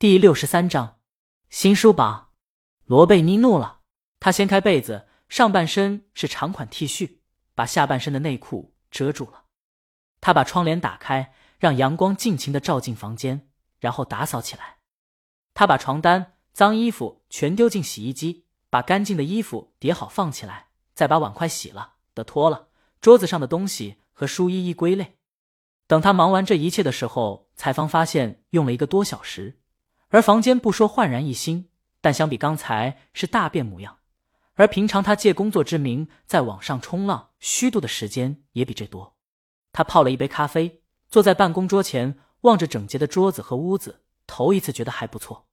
第六十三章新书榜。罗贝妮怒了，他掀开被子，上半身是长款 T 恤，把下半身的内裤遮住了。他把窗帘打开，让阳光尽情的照进房间，然后打扫起来。他把床单、脏衣服全丢进洗衣机，把干净的衣服叠好放起来，再把碗筷洗了的拖了，桌子上的东西和书一一归类。等他忙完这一切的时候，才方发现用了一个多小时，而房间不说焕然一新。但相比刚才是大变模样，而平常他借工作之名在网上冲浪虚度的时间也比这多。他泡了一杯咖啡，坐在办公桌前，望着整洁的桌子和屋子，头一次觉得还不错。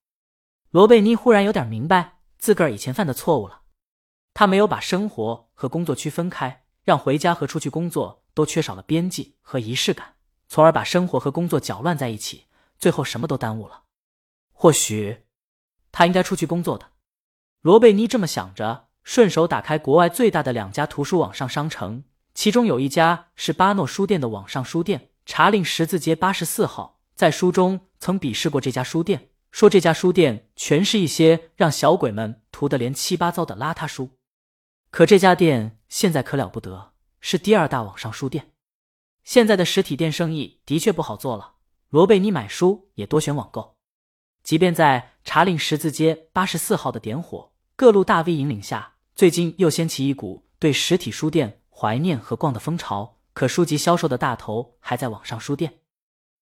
罗贝妮忽然有点明白自个儿以前犯的错误了，他没有把生活和工作区分开，让回家和出去工作都缺少了边际和仪式感，从而把生活和工作搅乱在一起，最后什么都耽误了。或许。他应该出去工作的，罗贝妮这么想着，顺手打开国外最大的两家图书网上商城，其中有一家是巴诺书店的网上书店，查令十字街八十四号。在书中曾鄙视过这家书店，说这家书店全是一些让小鬼们涂得连七八糟的邋遢书。可这家店现在可了不得，是第二大网上书店。现在的实体店生意的确不好做了，罗贝妮买书也多选网购。即便在查令十字街八十四号的点火，各路大 V 引领下，最近又掀起一股对实体书店怀念和逛的风潮。可书籍销售的大头还在网上书店。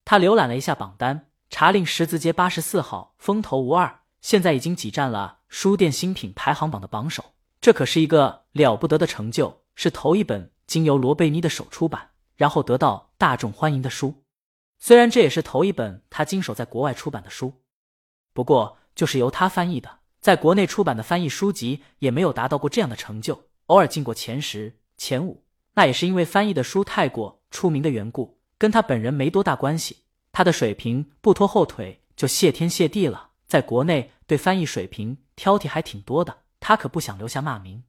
他浏览了一下榜单，查令十字街八十四号风头无二，现在已经挤占了书店新品排行榜的榜首。这可是一个了不得的成就，是头一本经由罗贝妮的手出版，然后得到大众欢迎的书。虽然这也是头一本他经手在国外出版的书。不过，就是由他翻译的，在国内出版的翻译书籍也没有达到过这样的成就，偶尔进过前十、前五，那也是因为翻译的书太过出名的缘故，跟他本人没多大关系。他的水平不拖后腿就谢天谢地了。在国内对翻译水平挑剔还挺多的，他可不想留下骂名。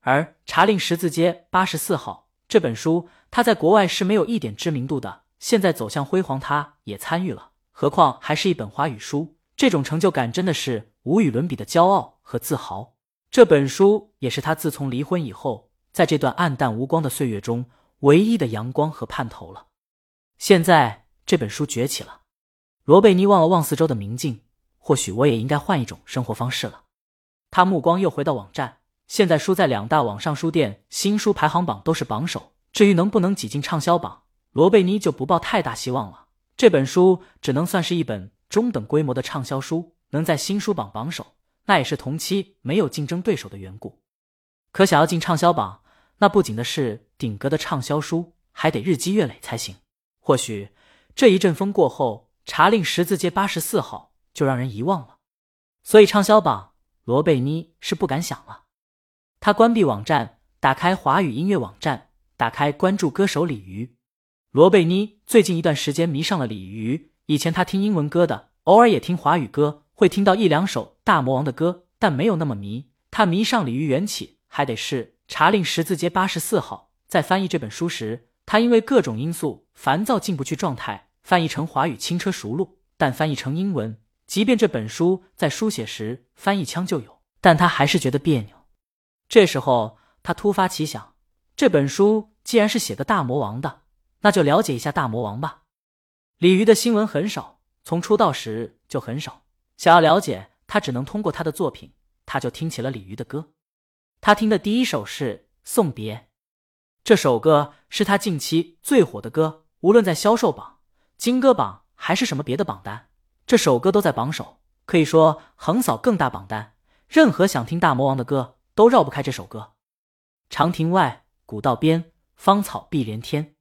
而《查令十字街八十四号》这本书，他在国外是没有一点知名度的，现在走向辉煌，他也参与了，何况还是一本华语书。这种成就感真的是无与伦比的骄傲和自豪。这本书也是他自从离婚以后，在这段暗淡无光的岁月中唯一的阳光和盼头了。现在这本书崛起了，罗贝尼望了望四周的明镜，或许我也应该换一种生活方式了。他目光又回到网站，现在书在两大网上书店新书排行榜都是榜首。至于能不能挤进畅销榜，罗贝尼就不抱太大希望了。这本书只能算是一本。中等规模的畅销书能在新书榜榜首，那也是同期没有竞争对手的缘故。可想要进畅销榜，那不仅的是顶格的畅销书，还得日积月累才行。或许这一阵风过后，查令十字街八十四号就让人遗忘了。所以畅销榜，罗贝妮是不敢想了。他关闭网站，打开华语音乐网站，打开关注歌手鲤鱼。罗贝妮最近一段时间迷上了鲤鱼。以前他听英文歌的，偶尔也听华语歌，会听到一两首大魔王的歌，但没有那么迷。他迷上鲤鱼缘起，还得是查令十字街八十四号。在翻译这本书时，他因为各种因素烦躁，进不去状态。翻译成华语轻车熟路，但翻译成英文，即便这本书在书写时翻译腔就有，但他还是觉得别扭。这时候他突发奇想，这本书既然是写的大魔王的，那就了解一下大魔王吧。鲤鱼的新闻很少，从出道时就很少。想要了解他，只能通过他的作品。他就听起了鲤鱼的歌。他听的第一首是《送别》，这首歌是他近期最火的歌，无论在销售榜、金歌榜还是什么别的榜单，这首歌都在榜首，可以说横扫更大榜单。任何想听大魔王的歌，都绕不开这首歌。长亭外，古道边，芳草碧连天，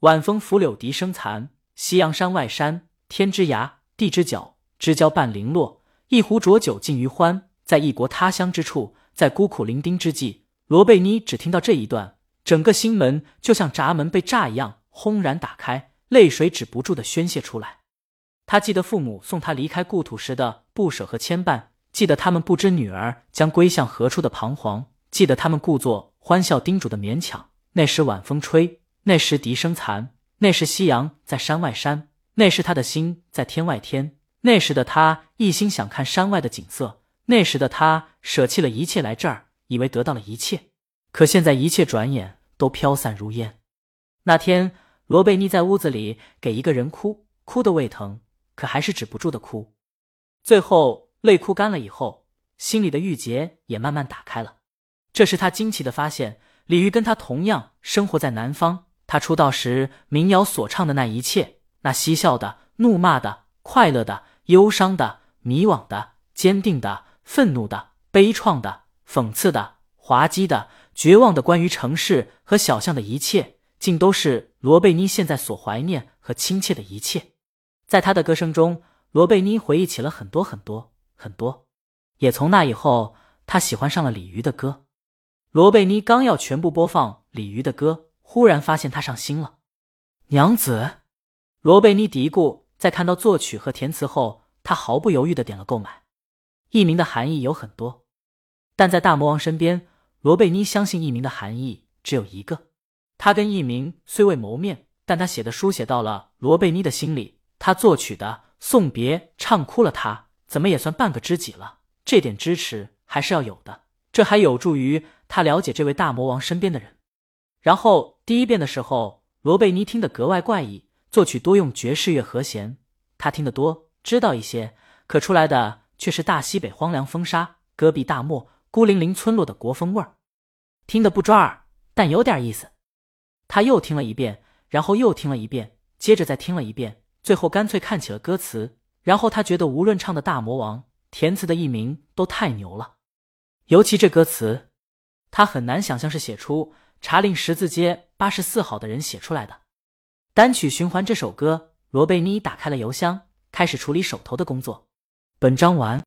晚风拂柳笛声残。夕阳山外山，天之涯，地之角，知交半零落。一壶浊酒尽余欢，在异国他乡之处，在孤苦伶仃之际，罗贝妮只听到这一段，整个心门就像闸门被炸一样轰然打开，泪水止不住的宣泄出来。他记得父母送他离开故土时的不舍和牵绊，记得他们不知女儿将归向何处的彷徨，记得他们故作欢笑叮嘱的勉强。那时晚风吹，那时笛声残。那时夕阳在山外山，那时他的心在天外天。那时的他一心想看山外的景色，那时的他舍弃了一切来这儿，以为得到了一切。可现在一切转眼都飘散如烟。那天，罗贝妮在屋子里给一个人哭，哭得胃疼，可还是止不住的哭。最后泪哭干了以后，心里的郁结也慢慢打开了。这时他惊奇的发现：李玉跟他同样生活在南方。他出道时民谣所唱的那一切，那嬉笑的、怒骂的、快乐的、忧伤的、迷惘的、坚定的、愤怒的、悲怆的、讽刺的、滑稽的。绝望的关于城市和小巷的一切，竟都是罗贝妮现在所怀念和亲切的一切。在他的歌声中，罗贝妮回忆起了很多很多很多。也从那以后，他喜欢上了李渔的歌。罗贝妮刚要全部播放李渔的歌，忽然发现他上心了。娘子，罗贝妮嘀咕。在看到作曲和填词后，他毫不犹豫的点了购买。艺名的含义有很多，但在大魔王身边。罗贝妮相信艺名的含义只有一个，他跟艺名虽未谋面，但他写的书写到了罗贝妮的心里，他作曲的送别唱哭了他，怎么也算半个知己了。这点支持还是要有的，这还有助于他了解这位大魔王身边的人。然后第一遍的时候，罗贝妮听得格外怪异，作曲多用爵士乐和弦，他听得多，知道一些，可出来的却是大西北荒凉风沙，戈壁大漠。孤零零村落的国风味儿，听得不抓耳，但有点意思。他又听了一遍，然后又听了一遍，接着再听了一遍，最后干脆看起了歌词。然后他觉得，无论唱的大魔王，填词的艺名都太牛了。尤其这歌词，他很难想象是写出查令十字街八十四号的人写出来的。单曲循环这首歌，罗贝妮打开了邮箱，开始处理手头的工作。本章完。